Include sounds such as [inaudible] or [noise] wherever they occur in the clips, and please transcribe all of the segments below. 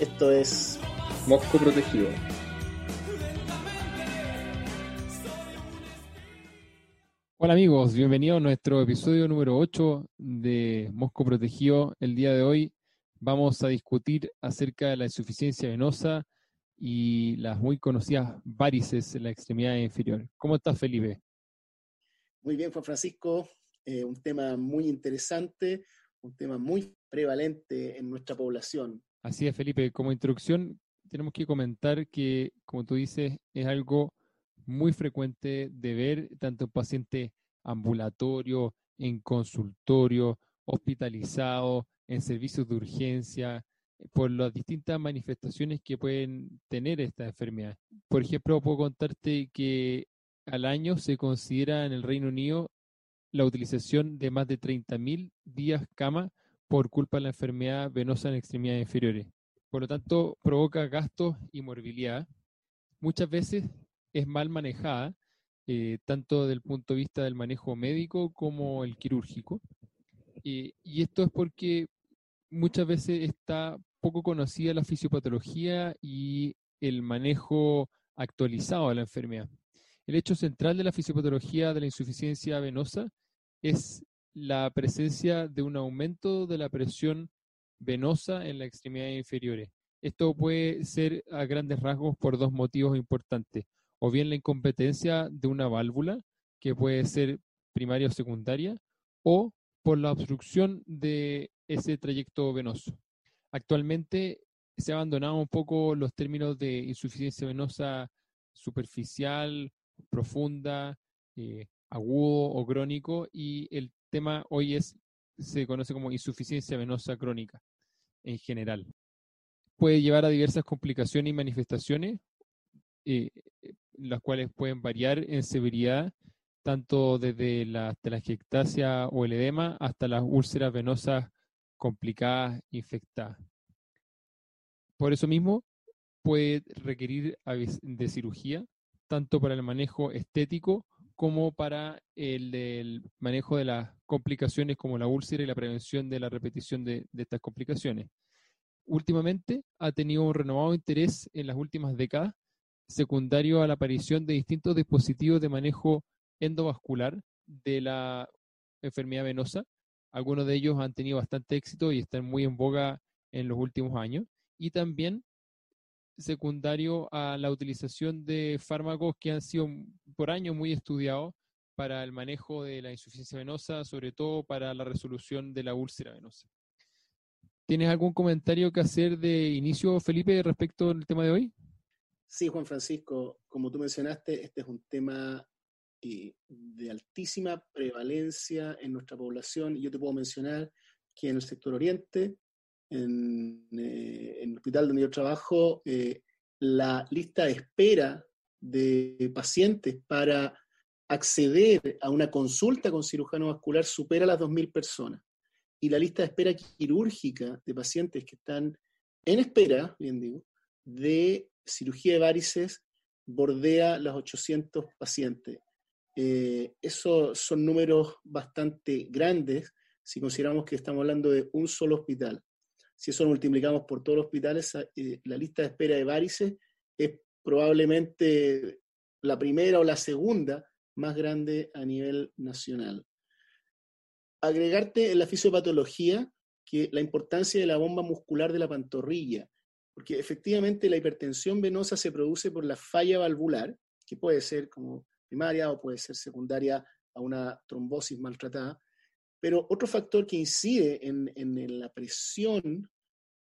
Esto es Mosco Protegido. Hola amigos, bienvenidos a nuestro episodio número 8 de Mosco Protegido. El día de hoy vamos a discutir acerca de la insuficiencia venosa y las muy conocidas varices en la extremidad inferior. ¿Cómo estás, Felipe? Muy bien, Juan Francisco. Eh, un tema muy interesante, un tema muy prevalente en nuestra población. Así es, Felipe. Como introducción, tenemos que comentar que, como tú dices, es algo muy frecuente de ver tanto en pacientes ambulatorios, en consultorio, hospitalizados, en servicios de urgencia, por las distintas manifestaciones que pueden tener esta enfermedad. Por ejemplo, puedo contarte que al año se considera en el Reino Unido la utilización de más de 30.000 días cama por culpa de la enfermedad venosa en extremidades inferiores. Por lo tanto, provoca gastos y morbilidad. Muchas veces es mal manejada, eh, tanto desde el punto de vista del manejo médico como el quirúrgico. Eh, y esto es porque muchas veces está poco conocida la fisiopatología y el manejo actualizado de la enfermedad. El hecho central de la fisiopatología de la insuficiencia venosa es la presencia de un aumento de la presión venosa en las extremidades inferiores. Esto puede ser a grandes rasgos por dos motivos importantes o bien la incompetencia de una válvula, que puede ser primaria o secundaria, o por la obstrucción de ese trayecto venoso. Actualmente se han abandonado un poco los términos de insuficiencia venosa superficial, profunda, eh, agudo o crónico, y el tema hoy es, se conoce como insuficiencia venosa crónica en general. Puede llevar a diversas complicaciones y manifestaciones, eh, las cuales pueden variar en severidad, tanto desde la telangiectasia o el edema hasta las úlceras venosas complicadas, infectadas. Por eso mismo, puede requerir de cirugía, tanto para el manejo estético como para el, manejo de las complicaciones como la úlcera y la prevención de la repetición de estas complicaciones. Últimamente ha tenido un renovado interés en las últimas décadas secundario a la aparición de distintos dispositivos de manejo endovascular de la enfermedad venosa. Algunos de ellos han tenido bastante éxito y están muy en boga en los últimos años. Y también secundario a la utilización de fármacos que han sido por años muy estudiados para el manejo de la insuficiencia venosa, sobre todo para la resolución de la úlcera venosa. ¿Tienes algún comentario que hacer de inicio, Felipe, respecto al tema de hoy? Sí, Juan Francisco, como tú mencionaste, este es un tema eh, de altísima prevalencia en nuestra población. Yo te puedo mencionar que en el sector oriente, en, eh, el hospital donde yo trabajo, eh, la lista de espera de pacientes para acceder a una consulta con cirujano vascular supera las 2.000 personas. Y la lista de espera quirúrgica de pacientes que están en espera, bien digo, de cirugía de varices bordea los 800 pacientes. Eh, esos son números bastante grandes si consideramos que estamos hablando de un solo hospital. Si eso lo multiplicamos por todos los hospitales, eh, la lista de espera de varices es probablemente la primera o la segunda más grande a nivel nacional. Agregarte en la fisiopatología que la importancia de la bomba muscular de la pantorrilla, porque efectivamente la hipertensión venosa se produce por la falla valvular, que puede ser como primaria o puede ser secundaria a una trombosis maltratada, pero otro factor que incide en, la presión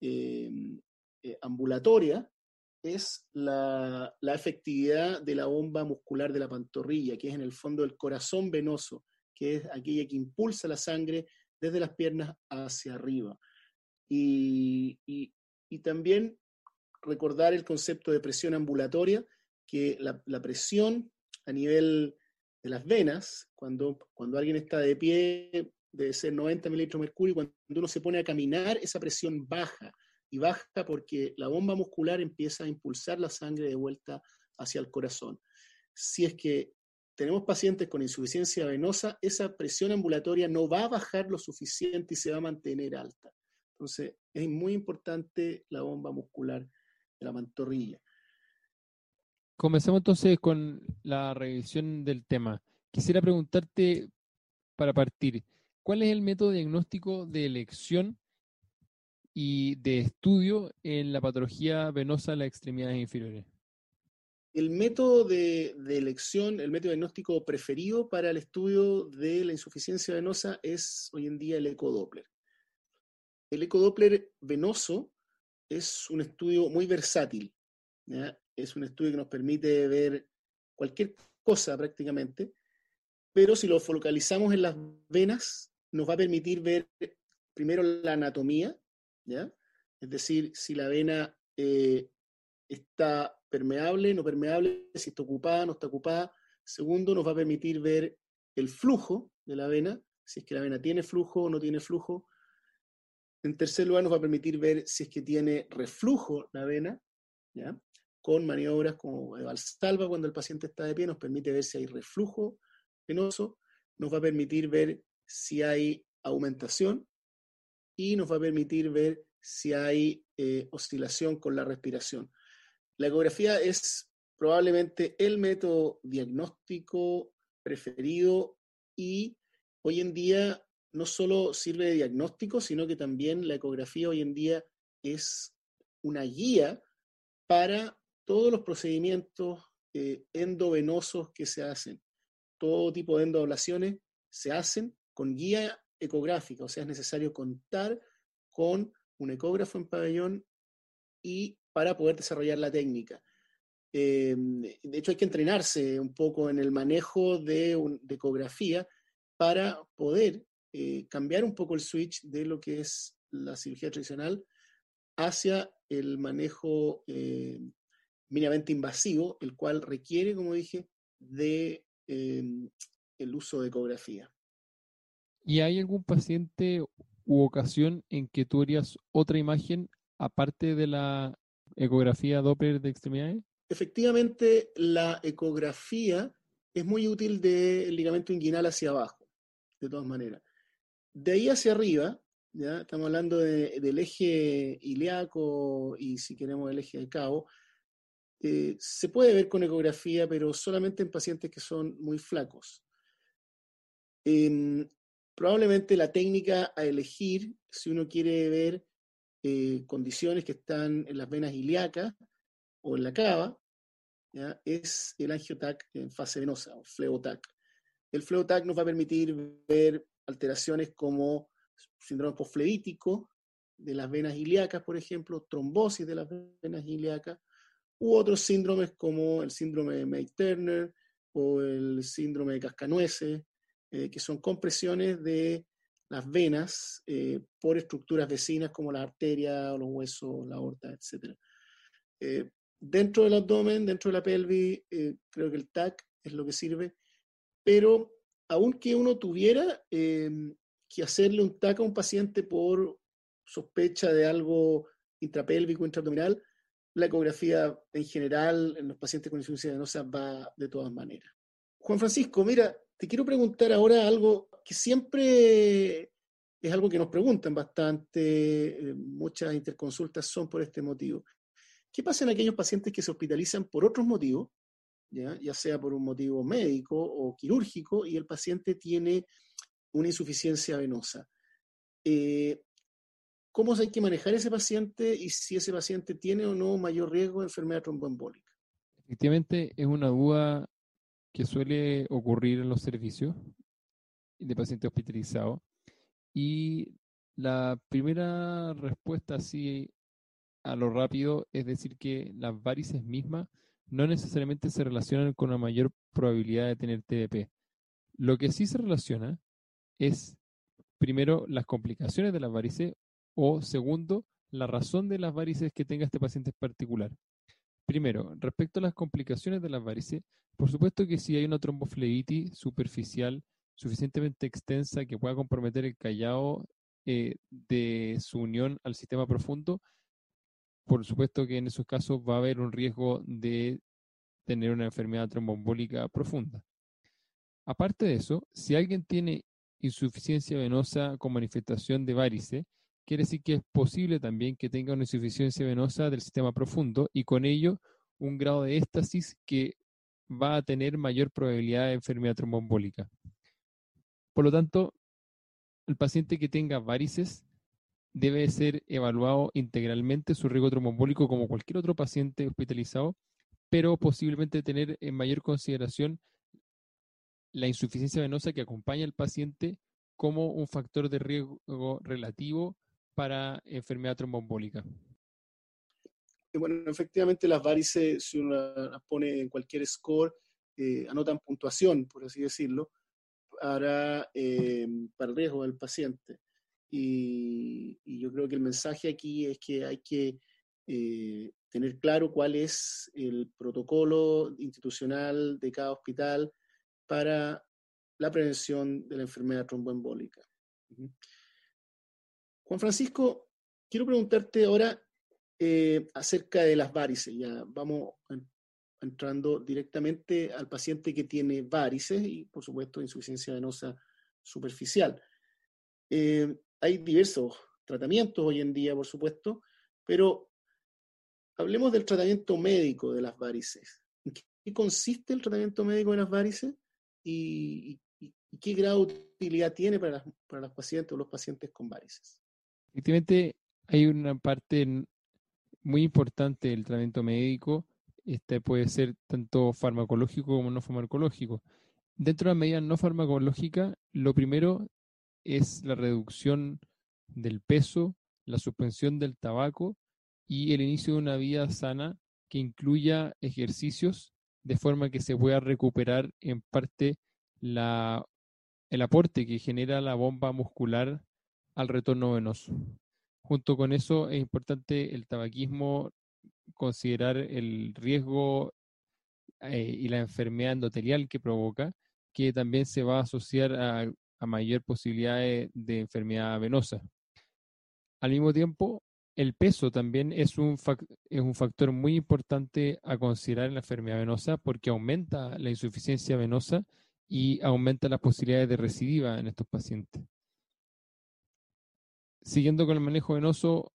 em, eh, ambulatoria es la, la, efectividad de la bomba muscular de la pantorrilla, que es en el fondo el corazón venoso, que es aquella que impulsa la sangre desde las piernas hacia arriba. Y, y, también recordar el concepto de presión ambulatoria, que la, presión a nivel de las venas, cuando, cuando alguien está de pie, debe ser 90 mililitros de mercurio, cuando uno se pone a caminar, esa presión baja, y baja porque la bomba muscular empieza a impulsar la sangre de vuelta hacia el corazón. Si es que tenemos pacientes con insuficiencia venosa, esa presión ambulatoria no va a bajar lo suficiente y se va a mantener alta. Entonces, es muy importante la bomba muscular de la pantorrilla. Comencemos entonces con la revisión del tema. Quisiera preguntarte, para partir, ¿cuál es el método diagnóstico de elección y de estudio en la patología venosa de las extremidades inferiores? El método de, elección, el método diagnóstico preferido para el estudio de la insuficiencia venosa es hoy en día el ecodoppler. El ecodoppler venoso es un estudio muy versátil. Es un estudio que nos permite ver cualquier cosa prácticamente, pero si lo focalizamos en las venas, nos va a permitir ver primero la anatomía, ¿ya? es decir, si la vena eh, está permeable, no permeable, si está ocupada, no está ocupada. Segundo, nos va a permitir ver el flujo de la vena, si es que la vena tiene flujo o no tiene flujo. En tercer lugar, nos va a permitir ver si es que tiene reflujo la vena, ¿ya? con maniobras como de Valsalva cuando el paciente está de pie, nos permite ver si hay reflujo venoso, nos va a permitir ver si hay aumentación y nos va a permitir ver si hay eh, oscilación con la respiración. La ecografía es probablemente el método diagnóstico preferido y hoy en día no solo sirve de diagnóstico, sino que también la ecografía hoy en día es una guía para todos los procedimientos eh, endovenosos que se hacen. Todo tipo de endoablaciones se hacen con guía ecográfica, o sea, es necesario contar con un ecógrafo en pabellón y para poder desarrollar la técnica. Eh, de hecho, hay que entrenarse un poco en el manejo de, ecografía para poder eh, cambiar un poco el switch de lo que es la cirugía tradicional hacia el manejo eh, mínimamente invasivo, el cual requiere, como dije, de el uso de ecografía. ¿Y hay algún paciente u ocasión en que tú harías otra imagen aparte de la ecografía Doppler de extremidades? Efectivamente, la ecografía es muy útil del ligamento inguinal hacia abajo, de todas maneras. De ahí hacia arriba, ¿ya? estamos hablando del eje ilíaco y si queremos el eje de cabo, eh, se puede ver con ecografía, pero solamente en pacientes que son muy flacos. Probablemente la técnica a elegir, si uno quiere ver eh, condiciones que están en las venas ilíacas o en la cava, es el angiotac en fase venosa, o fleotac. El fleotac nos va a permitir ver alteraciones como síndrome postfleítico de las venas ilíacas, por ejemplo, trombosis de las venas ilíacas, u otros síndromes como el síndrome de May-Turner o el síndrome de Cascanueces, eh, que son compresiones de las venas eh, por estructuras vecinas como la arteria, los huesos, la aorta, etc. Eh, dentro del abdomen, dentro de la pelvis, eh, creo que el TAC es lo que sirve, pero aunque uno tuviera em, que hacerle un TAC a un paciente por sospecha de algo intrapélvico, intraabdominal, la ecografía en general en los pacientes con insuficiencia venosa va de todas maneras. Juan Francisco, mira, te quiero preguntar ahora algo que siempre es algo que nos preguntan bastante, eh, muchas interconsultas son por este motivo. ¿Qué pasa en aquellos pacientes que se hospitalizan por otros motivos, ya, sea por un motivo médico o quirúrgico, y el paciente tiene una insuficiencia venosa? Eh, ¿Cómo hay que manejar ese paciente y si ese paciente tiene o no mayor riesgo de enfermedad tromboembólica? Efectivamente, es una duda que suele ocurrir en los servicios de pacientes hospitalizados. Y la primera respuesta así a lo rápido es decir que las varices mismas no necesariamente se relacionan con una mayor probabilidad de tener TDP. Lo que sí se relaciona es, primero, las complicaciones de las varices o, segundo, la razón de las varices que tenga este paciente en particular. Primero, respecto a las complicaciones de las varices, por supuesto que si hay una tromboflebitis superficial suficientemente extensa que pueda comprometer el callado eh, de su unión al sistema profundo, por supuesto que en esos casos va a haber un riesgo de tener una enfermedad tromboembólica profunda. Aparte de eso, si alguien tiene insuficiencia venosa con manifestación de varice, quiere decir que es posible también que tenga una insuficiencia venosa del sistema profundo y con ello un grado de éstasis que va a tener mayor probabilidad de enfermedad tromboembólica. Por lo tanto, el paciente que tenga varices debe ser evaluado integralmente su riesgo tromboembólico como cualquier otro paciente hospitalizado, pero posiblemente tener en mayor consideración la insuficiencia venosa que acompaña al paciente como un factor de riesgo relativo para enfermedad tromboembólica. Bueno, efectivamente las varices, si uno las pone en cualquier score, eh, anotan puntuación, por así decirlo, para, eh, para el riesgo del paciente. Y, yo creo que el mensaje aquí es que hay que eh, tener claro cuál es el protocolo institucional de cada hospital para la prevención de la enfermedad tromboembólica. Juan Francisco, quiero preguntarte ahora eh, acerca de las varices. Ya vamos entrando directamente al paciente que tiene varices y, por supuesto, insuficiencia venosa superficial. Eh, hay diversos tratamientos hoy en día, por supuesto, pero hablemos del tratamiento médico de las varices. ¿En qué consiste el tratamiento médico de las varices y, qué grado de utilidad tiene para, para los pacientes o los pacientes con varices? Efectivamente, hay una parte muy importante del tratamiento médico. Este puede ser tanto farmacológico como no farmacológico. Dentro de la medida no farmacológica, lo primero es la reducción del peso, la suspensión del tabaco y el inicio de una vida sana que incluya ejercicios de forma que se pueda recuperar en parte la, el aporte que genera la bomba muscular al retorno venoso. Junto con eso es importante el tabaquismo, considerar el riesgo eh, y la enfermedad endotelial que provoca, que también se va a asociar a, mayor posibilidad de, enfermedad venosa. Al mismo tiempo, el peso también es un, es un factor muy importante a considerar en la enfermedad venosa porque aumenta la insuficiencia venosa y aumenta las posibilidades de recidiva en estos pacientes siguiendo con el manejo venoso,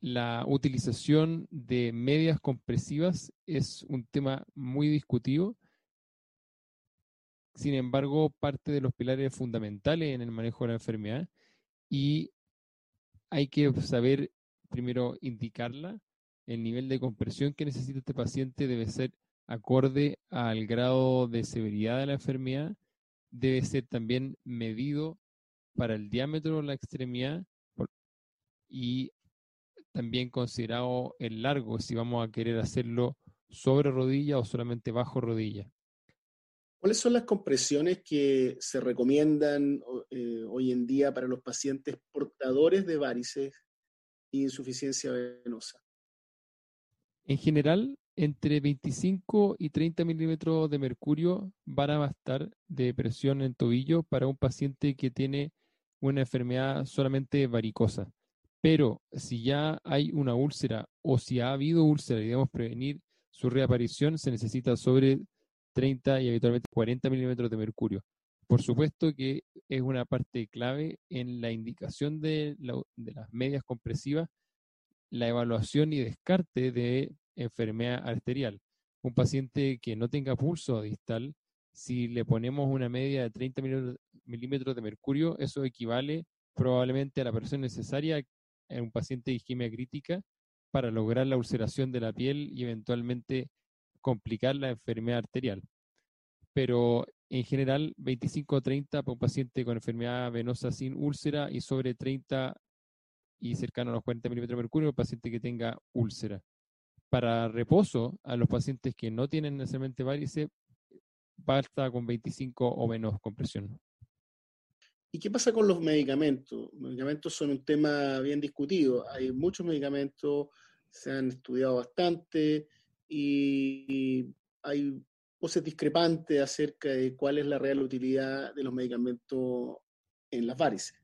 la utilización de medias compresivas es un tema muy discutido. Sin embargo, parte de los pilares fundamentales en el manejo de la enfermedad y hay que saber primero indicarla. El nivel de compresión que necesita este paciente debe ser acorde al grado de severidad de la enfermedad, debe ser también medido para el diámetro de la extremidad y también considerado el largo, si vamos a querer hacerlo sobre rodilla o solamente bajo rodilla. ¿Cuáles son las compresiones que se recomiendan eh, hoy en día para los pacientes portadores de varices e insuficiencia venosa? En general, entre 25 y 30 milímetros de mercurio van a bastar de presión en tobillo para un paciente que tiene una enfermedad solamente varicosa. Pero si ya hay una úlcera o si ha habido úlcera y debemos prevenir su reaparición, se necesita sobre 30 y habitualmente 40 milímetros de mercurio. Por supuesto que es una parte clave en la indicación de, de las medias compresivas, la evaluación y descarte de enfermedad arterial. Un paciente que no tenga pulso distal, si le ponemos una media de 30 milímetros de mercurio, eso equivale probablemente a la presión necesaria en un paciente de isquemia crítica para lograr la ulceración de la piel y eventualmente complicar la enfermedad arterial. Pero en general, 25 o 30 para un paciente con enfermedad venosa sin úlcera y sobre 30 y cercano a los 40 milímetros de mercurio, un paciente que tenga úlcera. Para reposo, a los pacientes que no tienen necesariamente varices, basta con 25 o menos compresión. ¿Y qué pasa con los medicamentos? Los medicamentos son un tema bien discutido. Hay muchos medicamentos, se han estudiado bastante y hay voces discrepantes acerca de cuál es la real utilidad de los medicamentos en las varices.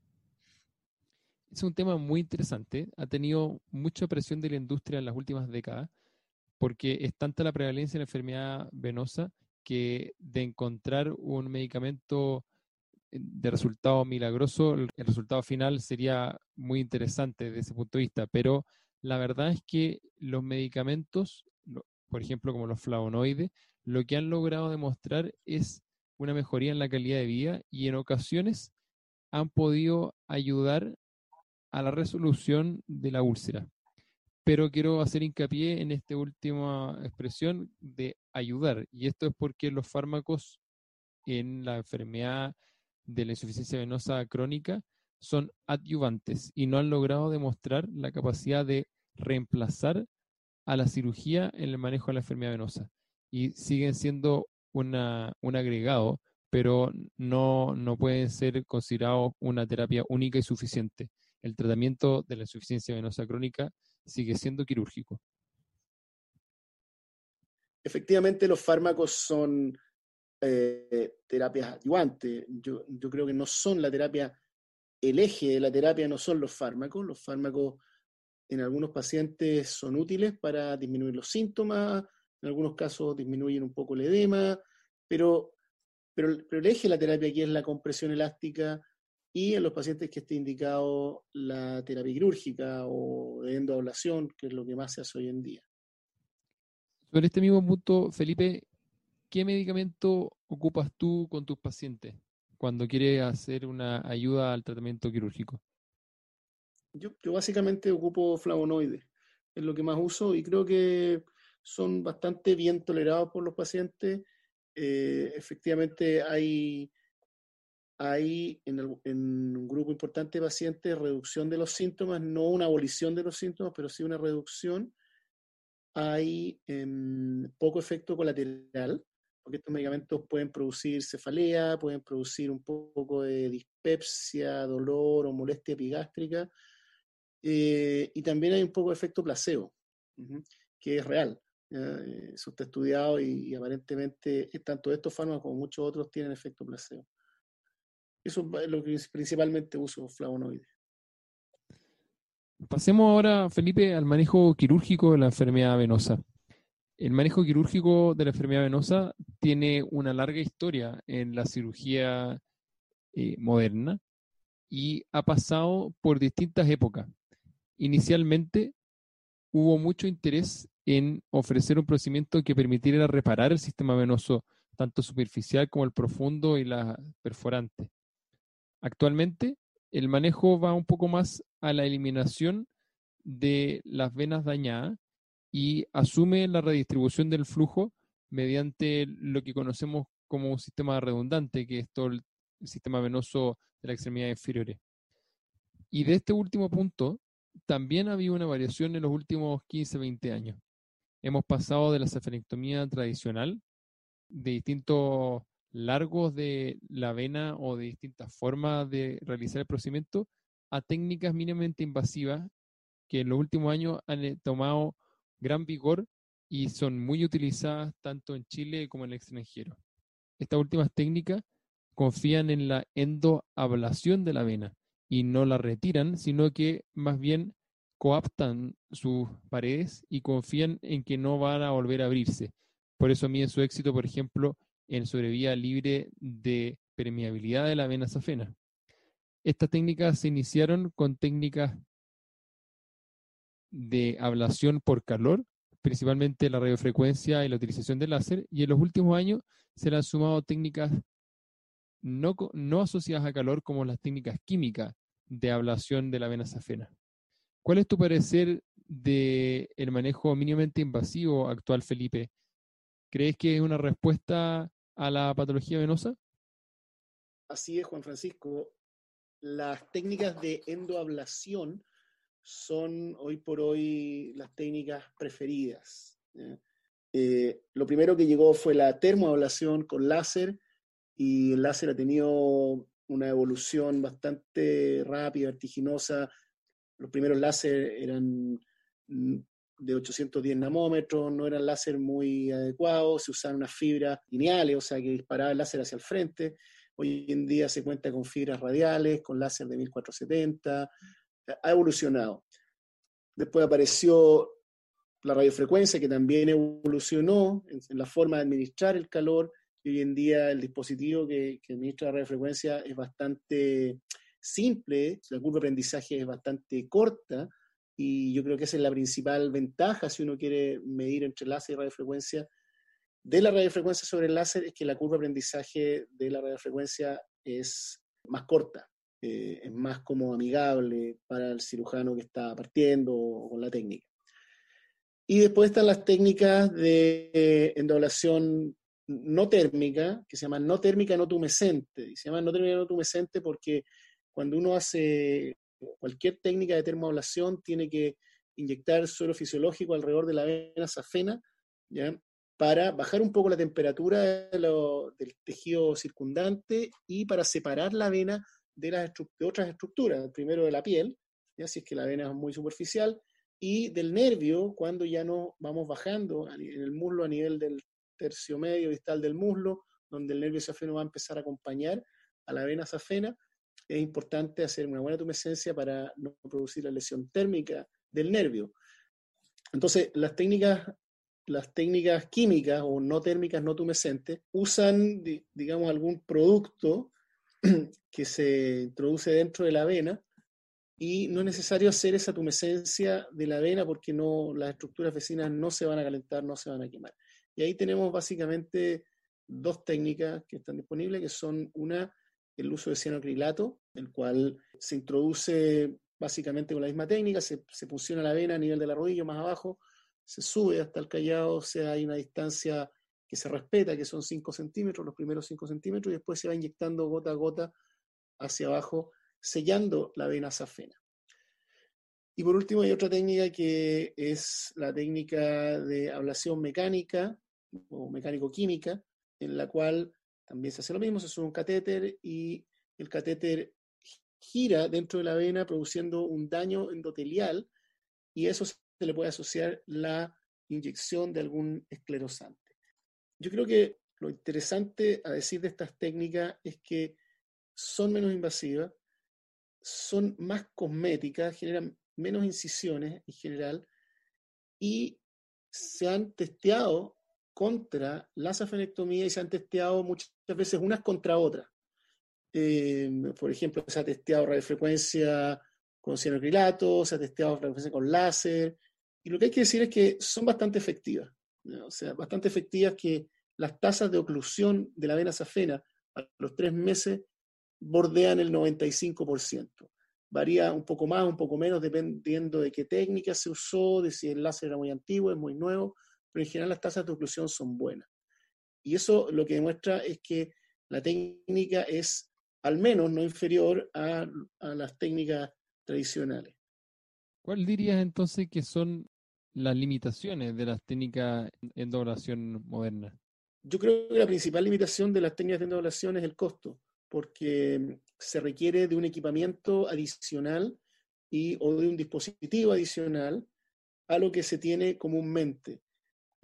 Es un tema muy interesante. Ha tenido mucha presión de la industria en las últimas décadas porque es tanta la prevalencia de la enfermedad venosa que de encontrar un medicamento eh, de resultado milagroso, el resultado final sería muy interesante desde ese punto de vista, pero la verdad es que los medicamentos, por ejemplo como los flavonoides, lo que han logrado demostrar es una mejoría en la calidad de vida y en ocasiones han podido ayudar a la resolución de la úlcera. Pero quiero hacer hincapié en esta última expresión de y esto es porque los fármacos en la enfermedad de la insuficiencia venosa crónica son adyuvantes y no han logrado demostrar la capacidad de reemplazar a la cirugía en el manejo de la enfermedad venosa y siguen siendo una, un agregado, pero no, no pueden ser considerados una terapia única y suficiente. El tratamiento de la insuficiencia venosa crónica sigue siendo quirúrgico. Efectivamente, los fármacos son eh, terapias adyuvantes. Yo, creo que no son la terapia, el eje de la terapia no son los fármacos. Los fármacos en algunos pacientes son útiles para disminuir los síntomas, en algunos casos disminuyen un poco el edema, pero, pero, el eje de la terapia aquí es la compresión elástica y en los pacientes que esté indicado la terapia quirúrgica o de endoablación, que es lo que más se hace hoy en día. Sobre este mismo punto, Felipe, ¿qué medicamento ocupas tú con tus pacientes cuando quieres hacer una ayuda al tratamiento quirúrgico? Yo, yo básicamente ocupo flavonoides, es lo que más uso y creo que son bastante bien tolerados por los pacientes. Eh, efectivamente, hay, hay en, un grupo importante de pacientes reducción de los síntomas, no una abolición de los síntomas, pero sí una reducción. Hay em, poco efecto colateral, porque estos medicamentos pueden producir cefalea, pueden producir un poco de dispepsia, dolor o molestia epigástrica, eh, y también hay un poco de efecto placebo, que es real. Eh, eso está estudiado y, aparentemente tanto estos fármacos como muchos otros tienen efecto placebo. Eso es lo que principalmente uso flavonoides. Pasemos ahora, Felipe, al manejo quirúrgico de la enfermedad venosa. El manejo quirúrgico de la enfermedad venosa tiene una larga historia en la cirugía eh, moderna y ha pasado por distintas épocas. Inicialmente hubo mucho interés en ofrecer un procedimiento que permitiera reparar el sistema venoso, tanto superficial como el profundo y la perforante. Actualmente, el manejo va un poco más a la eliminación de las venas dañadas y asume la redistribución del flujo mediante lo que conocemos como un sistema redundante, que es todo el sistema venoso de la extremidad inferior. Y de este último punto, también ha habido una variación en los últimos 15, 20 años. Hemos pasado de la cefalectomía tradicional, de distintos largos de la vena o de distintas formas de realizar el procedimiento, a técnicas mínimamente invasivas que en los últimos años han eh, tomado gran vigor y son muy utilizadas tanto en Chile como en el extranjero. Estas últimas técnicas confían en la endoablación de la vena y no la retiran, sino que más bien coaptan sus paredes y confían en que no van a volver a abrirse. Por eso miden su éxito, por ejemplo, en sobrevía libre de permeabilidad de la vena safena. Estas técnicas se iniciaron con técnicas de ablación por calor, principalmente la radiofrecuencia y la utilización de láser, y en los últimos años se le han sumado técnicas no, no asociadas a calor como las técnicas químicas de ablación de la vena safena. ¿Cuál es tu parecer del el manejo mínimamente invasivo actual, Felipe? ¿Crees que es una respuesta a la patología venosa? Así es, Juan Francisco. Las técnicas de endoablación son hoy por hoy las técnicas preferidas. Eh, lo primero que llegó fue la termoablación con láser y el láser ha tenido una evolución bastante rápida, vertiginosa. Los primeros láser eran mm, de 810 nanómetros, no eran láser muy adecuados, se usaban unas fibras lineales, o sea, que disparaba el láser hacia el frente. Hoy en día se cuenta con fibras radiales, con láser de 1470, ha evolucionado. Después apareció la radiofrecuencia, que también evolucionó en, la forma de administrar el calor, y hoy en día el dispositivo que, que administra la radiofrecuencia es bastante simple, la curva de aprendizaje es bastante corta, y yo creo que esa es la principal ventaja si uno quiere medir entre láser y radiofrecuencia de la radiofrecuencia sobre el láser, es que la curva de aprendizaje de la radiofrecuencia es más corta, eh, es más como amigable para el cirujano que está partiendo con la técnica. Y después están las técnicas de eh, endoblación no térmica, que se llaman no térmica no tumescente. Y se llaman no térmica no tumescente porque cuando uno hace cualquier técnica de termoablación, tiene que inyectar suelo fisiológico alrededor de la vena safena, ¿ya? para bajar un poco la temperatura del tejido circundante y para separar la vena de, otras estructuras, primero de la piel, ya si es que la vena es muy superficial, y del nervio cuando ya no vamos bajando en el muslo a nivel del tercio medio distal del muslo, donde el nervio safeno va a empezar a acompañar a la vena safena, es importante hacer una buena tumescencia para no producir la lesión térmica del nervio. Entonces, las técnicas, las técnicas químicas o no térmicas no tumescentes usan, digamos, algún producto [clears throat] que se introduce dentro de la vena y no es necesario hacer esa tumescencia de la vena porque no, las estructuras vecinas no se van a calentar, no se van a quemar. Y ahí tenemos básicamente dos técnicas que están disponibles, que son una, el uso de cianoacrilato, el cual se introduce básicamente con la misma técnica, se, se funciona la vena a nivel de la rodilla más abajo, se sube hasta el callado, o sea, hay una distancia que se respeta, que son 5 centímetros, los primeros 5 centímetros, y después se va inyectando gota a gota hacia abajo sellando la vena safena. Y por último hay otra técnica que es la técnica de ablación mecánica o mecánico-química, en la cual también se hace lo mismo, se sube un catéter y el catéter gira dentro de la vena produciendo un daño endotelial y eso se le puede asociar la inyección de algún esclerosante. Yo creo que lo interesante a decir de estas técnicas es que son menos invasivas, son más cosméticas, generan menos incisiones en general y se han testeado contra la safenectomía y se han testeado muchas veces unas contra otras. Eh, por ejemplo, se ha testeado radiofrecuencia con cianocrilato, se ha testeado radiofrecuencia con láser, y lo que hay que decir es que son bastante efectivas, o sea, bastante efectivas que las tasas de oclusión de la vena safena a los tres meses bordean el 95%. Varía un poco más, un poco menos, dependiendo de qué técnica se usó, de si el láser era muy antiguo, es muy nuevo, pero en general las tasas de oclusión son buenas. Y eso lo que demuestra es que la técnica es al menos no inferior a, a las técnicas tradicionales. ¿Cuál dirías entonces que son las limitaciones de las técnicas de endoblación modernas? Yo creo que la principal limitación de las técnicas de endoblación es el costo porque se requiere de un equipamiento adicional y, o de un dispositivo adicional a lo que se tiene comúnmente.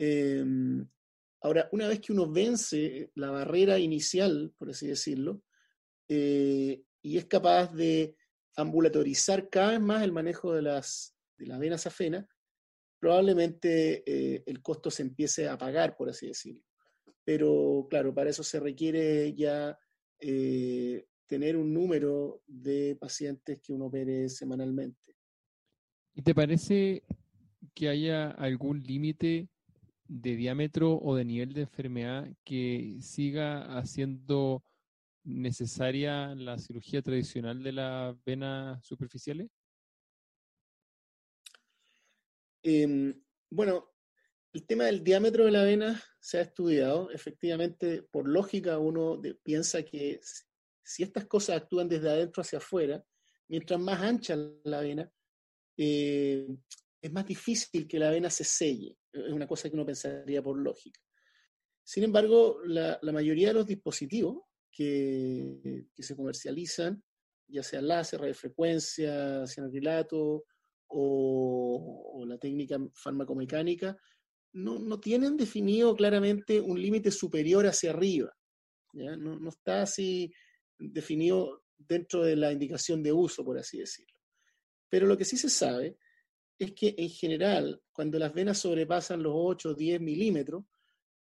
Em, ahora, una vez que uno vence la barrera inicial, por así decirlo, eh, y es capaz de ambulatorizar cada vez más el manejo de las, de las venas afenas, probablemente eh, el costo se empiece a pagar, por así decirlo. Pero claro, para eso se requiere ya eh, tener un número de pacientes que uno opere semanalmente. ¿Y te parece que haya algún límite de diámetro o de nivel de enfermedad que siga haciendo necesaria la cirugía tradicional de las venas superficiales? Em, bueno, el tema del diámetro de la vena se ha estudiado. Efectivamente, por lógica, uno piensa que si estas cosas actúan desde adentro hacia afuera, mientras más ancha la vena, eh, es más difícil que la vena se selle. Es una cosa que uno pensaría por lógica. Sin embargo, la, mayoría de los dispositivos que, se comercializan, ya sea láser, radiofrecuencia, cianocrilato o, o la técnica farmacomecánica, no, no tienen definido claramente un límite superior hacia arriba. No, no, está así definido dentro de la indicación de uso, por así decirlo. Pero lo que sí se sabe es que en general, cuando las venas sobrepasan los 8 o 10 milímetros,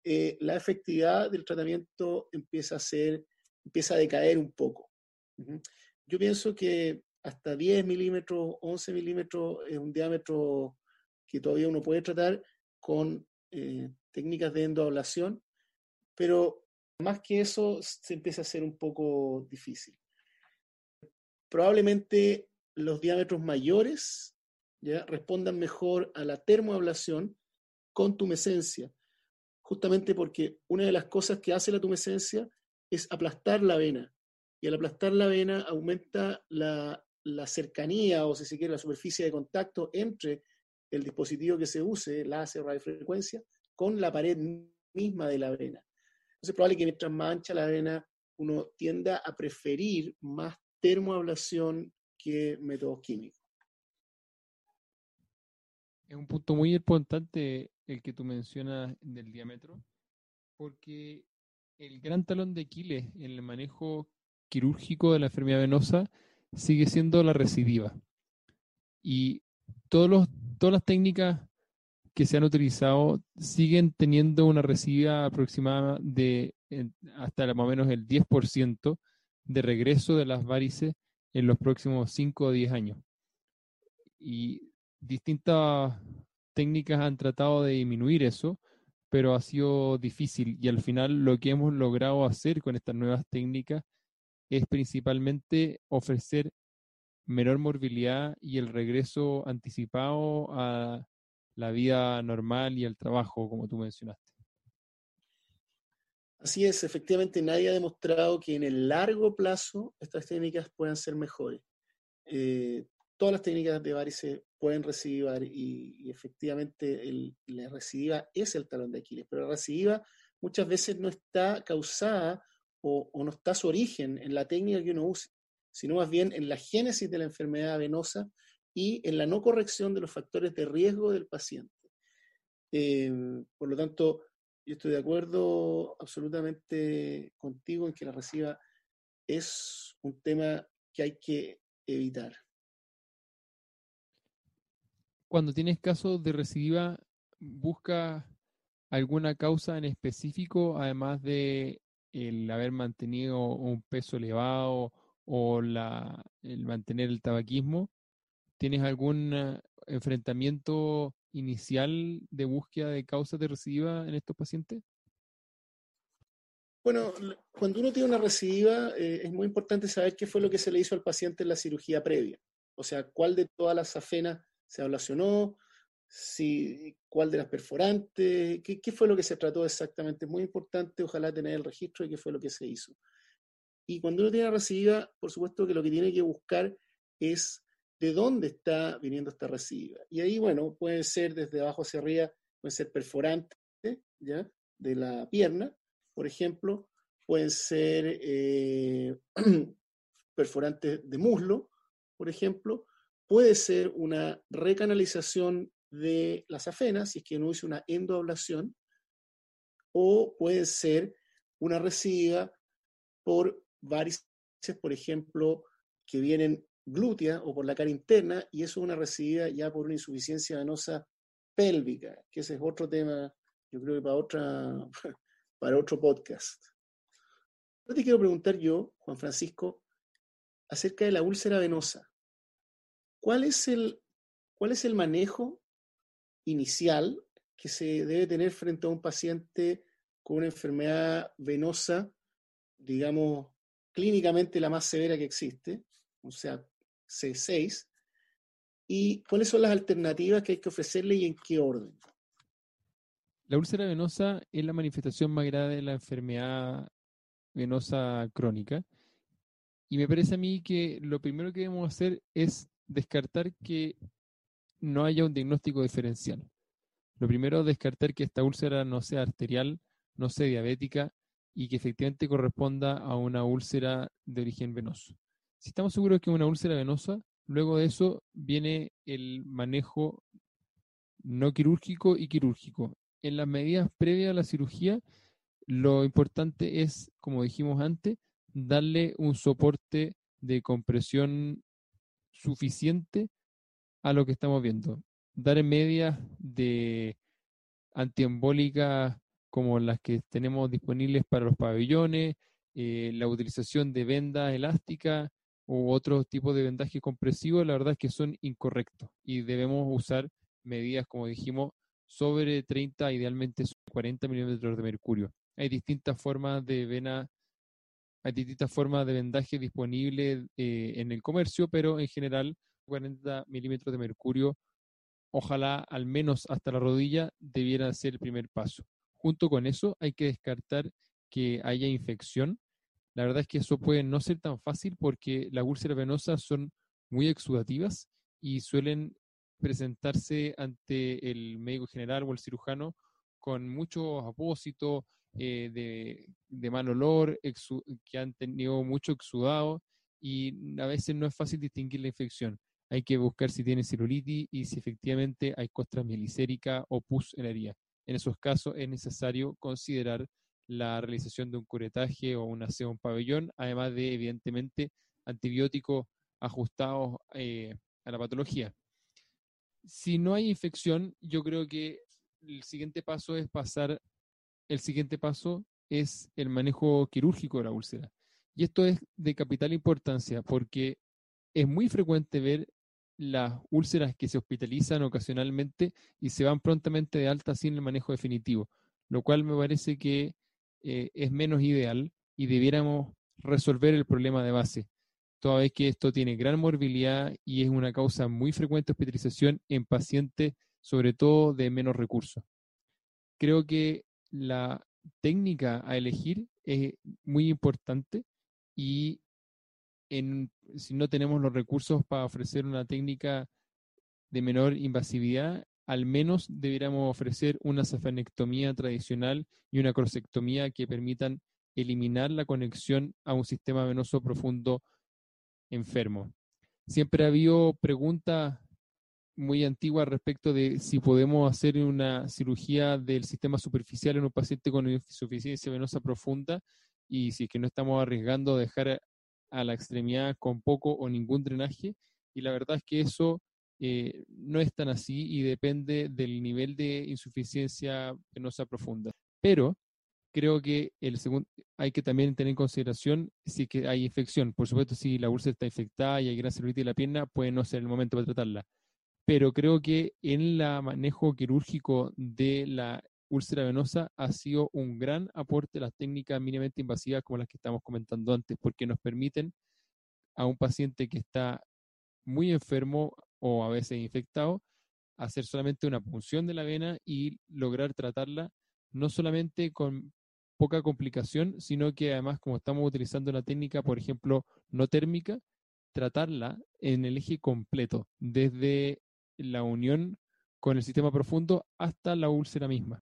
eh, la efectividad del tratamiento empieza a ser, empieza a decaer un poco. Yo pienso que hasta 10 milímetros, 11 milímetros es un diámetro que todavía uno puede tratar con eh, técnicas de endoablación, pero más que eso se empieza a hacer un poco difícil. Probablemente los diámetros mayores ¿ya? respondan mejor a la termoablación con tumescencia, justamente porque una de las cosas que hace la tumescencia es aplastar la vena, y al aplastar la vena aumenta la, cercanía o si se quiere la superficie de contacto entre el dispositivo que se use, láser, radiofrecuencia, con la pared misma de la vena. Entonces es probable que mientras más la vena, uno tienda a preferir más termoablación que métodos químicos. Es un punto muy importante el que tú mencionas del diámetro, porque el gran talón de Aquiles en el manejo quirúrgico de la enfermedad venosa sigue siendo la recidiva. Y todas las técnicas que se han utilizado siguen teniendo una recidiva aproximada de hasta más o menos el 10% de regreso de las varices en los próximos 5 o 10 años. Y distintas técnicas han tratado de disminuir eso, pero ha sido difícil. Y al final lo que hemos logrado hacer con estas nuevas técnicas es principalmente ofrecer menor morbilidad y el regreso anticipado a la vida normal y al trabajo, como tú mencionaste. Así es, efectivamente nadie ha demostrado que en el largo plazo estas técnicas puedan ser mejores. Eh, todas las técnicas de varices pueden recibir y, efectivamente la recidiva es el talón de Aquiles, pero la recidiva muchas veces no está causada o, no está su origen en la técnica que uno usa, sino más bien en la génesis de la enfermedad venosa y en la no corrección de los factores de riesgo del paciente. Eh, por lo tanto, yo estoy de acuerdo absolutamente contigo en que la reciba es un tema que hay que evitar cuando tienes casos de recidiva, busca alguna causa en específico, además de el haber mantenido un peso elevado o el mantener el tabaquismo? ¿Tienes algún eh, enfrentamiento inicial de búsqueda de causas de recidiva en estos pacientes? Bueno, cuando uno tiene una recidiva, eh, es muy importante saber qué fue lo que se le hizo al paciente en la cirugía previa. O sea, cuál de todas las afenas se ablacionó, si, cuál de las perforantes, qué, qué, fue lo que se trató exactamente. Es muy importante, ojalá tener el registro de qué fue lo que se hizo. Y cuando uno tiene recidiva, por supuesto que lo que tiene que buscar es de dónde está viniendo esta recidiva. Y ahí, bueno, puede ser desde abajo hacia arriba, puede ser perforante, ¿ya? De la pierna, por ejemplo, pueden ser eh, [clears throat] perforantes de muslo, por ejemplo, puede ser una recanalización de las afenas, si es que no hice una endoablación, o puede ser una recidiva por varices, por ejemplo, que vienen glútea o por la cara interna, y eso es una recidiva ya por una insuficiencia venosa pélvica, que ese es otro tema, yo creo que para, otra, [laughs] para otro podcast. Yo te quiero preguntar yo, Juan Francisco, acerca de la úlcera venosa. ¿Cuál es el, cuál es el manejo inicial que se debe tener frente a un paciente con una enfermedad venosa, digamos, clínicamente la más severa que existe, o sea, C6, y cuáles son las alternativas que hay que ofrecerle y en qué orden. La úlcera venosa es la manifestación más grave de la enfermedad venosa crónica. Y me parece a mí que lo primero que debemos hacer es descartar que no haya un diagnóstico diferencial. Lo primero, descartar que esta úlcera no sea arterial, no sea diabética, y que efectivamente corresponda a una úlcera de origen venoso. Si estamos seguros que es una úlcera venosa, luego de eso viene el manejo no quirúrgico y quirúrgico. En las medidas previas a la cirugía, lo importante es, como dijimos antes, darle un soporte de compresión suficiente a lo que estamos viendo. Dar medidas de antiembólicas como las que tenemos disponibles para los pabellones, eh, la utilización de vendas elásticas u otros tipos de vendaje compresivo, la verdad es que son incorrectos y debemos usar medidas, como dijimos, sobre 30, idealmente 40 milímetros de mercurio. Hay distintas formas de vena, hay distintas formas de vendaje disponibles eh, en el comercio, pero en general 40 milímetros de mercurio, ojalá al menos hasta la rodilla, debiera ser el primer paso. Junto con eso hay que descartar que haya infección. La verdad es que eso puede no ser tan fácil porque las úlceras venosas son muy exudativas y suelen presentarse ante el médico general o el cirujano con muchos apósitos eh, de, mal olor, que han tenido mucho exudado y a veces no es fácil distinguir la infección. Hay que buscar si tiene celulitis y si efectivamente hay costra mielicérica o pus en la herida. En esos casos es necesario considerar la realización de un curetaje o un aseo en pabellón, además de, evidentemente, antibióticos ajustados eh, a la patología. Si no hay infección, yo creo que el siguiente paso es pasar, el siguiente paso es el manejo quirúrgico de la úlcera. Y esto es de capital importancia porque es muy frecuente ver las úlceras que se hospitalizan ocasionalmente y se van prontamente de alta sin el manejo definitivo, lo cual me parece que eh, es menos ideal y debiéramos resolver el problema de base, toda vez que esto tiene gran morbilidad y es una causa muy frecuente de hospitalización en pacientes, sobre todo de menos recursos. Creo que la técnica a elegir es muy importante y si no tenemos los recursos para ofrecer una técnica de menor invasividad, al menos deberíamos ofrecer una safanectomía tradicional y una crosectomía que permitan eliminar la conexión a un sistema venoso profundo enfermo. Siempre ha habido preguntas muy antiguas respecto de si podemos hacer una cirugía del sistema superficial en un paciente con insuficiencia venosa profunda y si es que no estamos arriesgando a dejar a la extremidad con poco o ningún drenaje y la verdad es que eso eh, no es tan así y depende del nivel de insuficiencia venosa profunda. Pero creo que el segundo hay que también tener en consideración si que hay infección. Por supuesto, si la úlcera está infectada y hay gran celulitis de la pierna, puede no ser el momento para tratarla. Pero creo que en el manejo quirúrgico de la úlcera venosa ha sido un gran aporte las técnicas mínimamente invasivas como las que estamos comentando antes, porque nos permiten a un paciente que está muy enfermo o a veces infectado, hacer solamente una punción de la vena y lograr tratarla no solamente con poca complicación, sino que además como estamos utilizando una técnica, por ejemplo, no térmica, tratarla en el eje completo, desde la unión con el sistema profundo hasta la úlcera misma.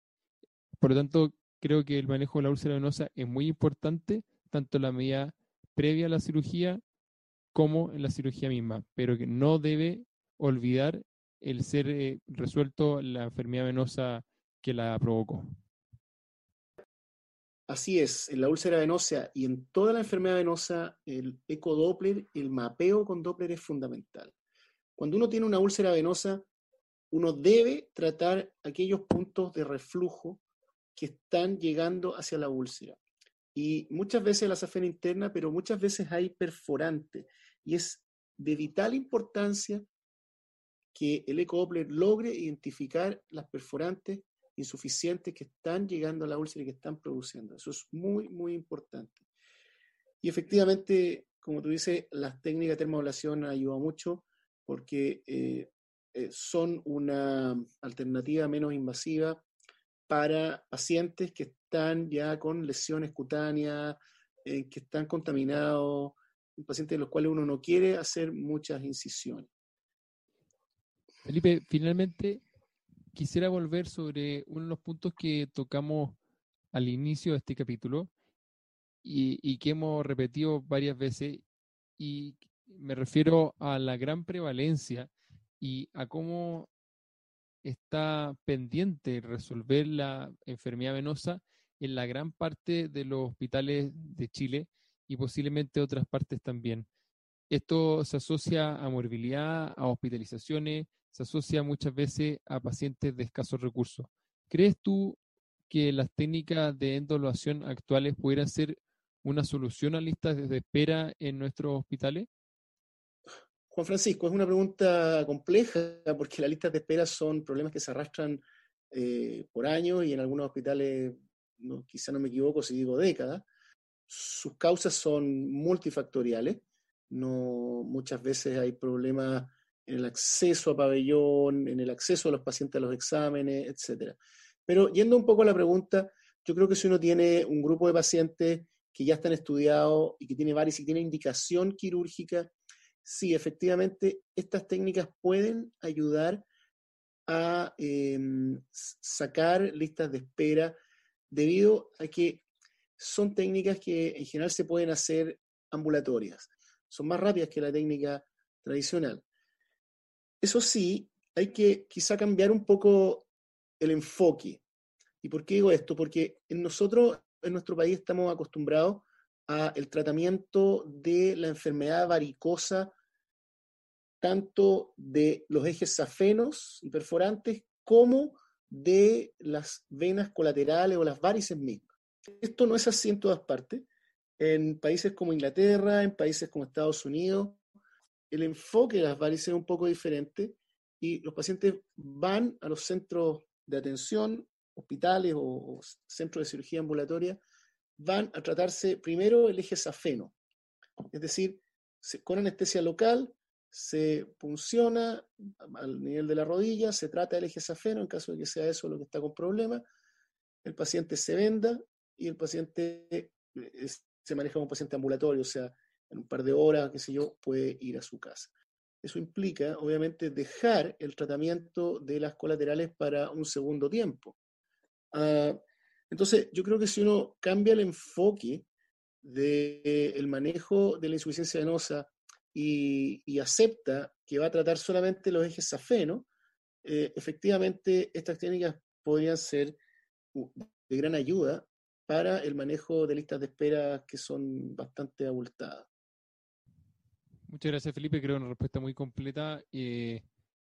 Por lo tanto, creo que el manejo de la úlcera venosa es muy importante, tanto en la medida previa a la cirugía como en la cirugía misma, pero que no debe olvidar el ser eh, resuelto la enfermedad venosa que la provocó. Así es, en la úlcera venosa y en toda la enfermedad venosa, el ecodoppler, el mapeo con Doppler es fundamental. Cuando uno tiene una úlcera venosa, uno debe tratar aquellos puntos de reflujo que están llegando hacia la úlcera. Y muchas veces la safena interna, pero muchas veces hay perforante. Y es de vital importancia que el ecodoppler logre identificar las perforantes insuficientes que están llegando a la úlcera y que están produciendo. Eso es muy, muy importante. Y efectivamente, como tú dices, las técnicas de termoablación ayudan mucho porque eh, eh, son una alternativa menos invasiva para pacientes que están ya con lesiones cutáneas, eh, que están contaminados, pacientes de los cuales uno no quiere hacer muchas incisiones. Felipe, finalmente quisiera volver sobre uno de los puntos que tocamos al inicio de este capítulo, y, que hemos repetido varias veces, y me refiero a la gran prevalencia y a cómo está pendiente resolver la enfermedad venosa en la gran parte de los hospitales de Chile y posiblemente otras partes también. Esto se asocia a morbilidad, a hospitalizaciones, se asocia muchas veces a pacientes de escasos recursos. ¿Crees tú que las técnicas de endoluación actuales pudieran ser una solución a listas de espera en nuestros hospitales? Juan Francisco, es una pregunta compleja porque las listas de espera son problemas que se arrastran eh, por años y en algunos hospitales, no, quizá no me equivoco si digo décadas. Sus causas son multifactoriales. No, muchas veces hay problemas en el acceso a pabellón, en el acceso a los pacientes a los exámenes, etc. Pero yendo un poco a la pregunta, yo creo que si uno tiene un grupo de pacientes que ya están estudiados y que tiene varias y tiene indicación quirúrgica, sí, efectivamente, estas técnicas pueden ayudar a em, sacar listas de espera debido a que son técnicas que en general se pueden hacer ambulatorias. Son más rápidas que la técnica tradicional. Eso sí, hay que quizá cambiar un poco el enfoque. ¿Y por qué digo esto? Porque en nosotros, en nuestro país, estamos acostumbrados al tratamiento de la enfermedad varicosa, tanto de los ejes safenos y perforantes como de las venas colaterales o las varices mismas. Esto no es así en todas partes. En países como Inglaterra, en países como Estados Unidos, el enfoque de las varices es un poco diferente y los pacientes van a los centros de atención, hospitales o, centros de cirugía ambulatoria, van a tratarse primero el eje safeno, es decir, con anestesia local se punciona al nivel de la rodilla, se trata el eje safeno en caso de que sea eso lo que está con problema, el paciente se venda y el paciente eh, se maneja como un paciente ambulatorio, o sea, en un par de horas, qué sé yo, puede ir a su casa. Eso implica, obviamente, dejar el tratamiento de las colaterales para un segundo tiempo. Ah, entonces, yo creo que si uno cambia el enfoque del manejo de la insuficiencia venosa y, acepta que va a tratar solamente los ejes safeno, eh, efectivamente estas técnicas podrían ser de gran ayuda para el manejo de listas de espera que son bastante abultadas. Muchas gracias, Felipe. Creo una respuesta muy completa eh,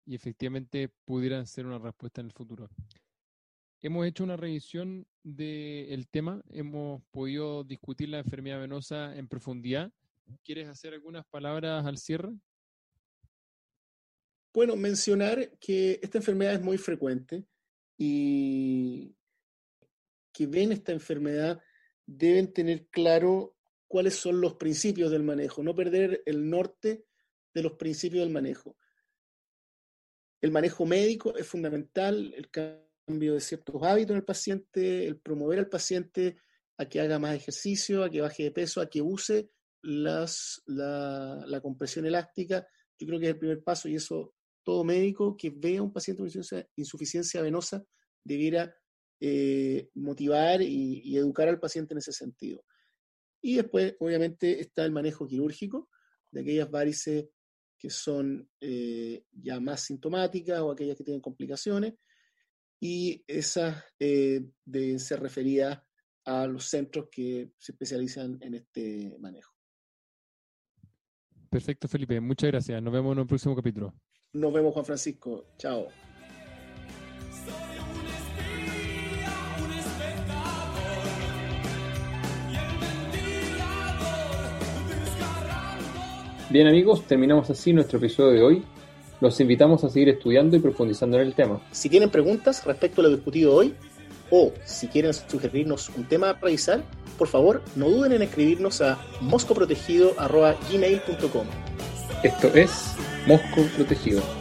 y efectivamente pudieran ser una respuesta en el futuro. Hemos hecho una revisión del tema, hemos podido discutir la enfermedad venosa en profundidad. ¿Quieres hacer algunas palabras al cierre? Bueno, mencionar que esta enfermedad es muy frecuente y que ven esta enfermedad deben tener claro cuáles son los principios del manejo, no perder el norte de los principios del manejo. El manejo médico es fundamental, el cambio de ciertos hábitos en el paciente, el promover al paciente a que haga más ejercicio, a que baje de peso, a que use las, la, compresión elástica. Yo creo que es el primer paso y eso todo médico que vea a un paciente con insuficiencia, venosa debiera eh, motivar y educar al paciente en ese sentido. Y después, obviamente, está el manejo quirúrgico de aquellas varices que son eh, ya más sintomáticas o aquellas que tienen complicaciones, y esas eh, deben ser referidas a los centros que se especializan en este manejo. Perfecto, Felipe. Muchas gracias. Nos vemos en un próximo capítulo. Nos vemos, Juan Francisco. Chao. Bien amigos, terminamos así nuestro episodio de hoy. Los invitamos a seguir estudiando y profundizando en el tema. Si tienen preguntas respecto a lo discutido hoy, o si quieren sugerirnos un tema a revisar, por favor no duden en escribirnos a moscoprotegido.gmail.com Esto es Mosco Protegido.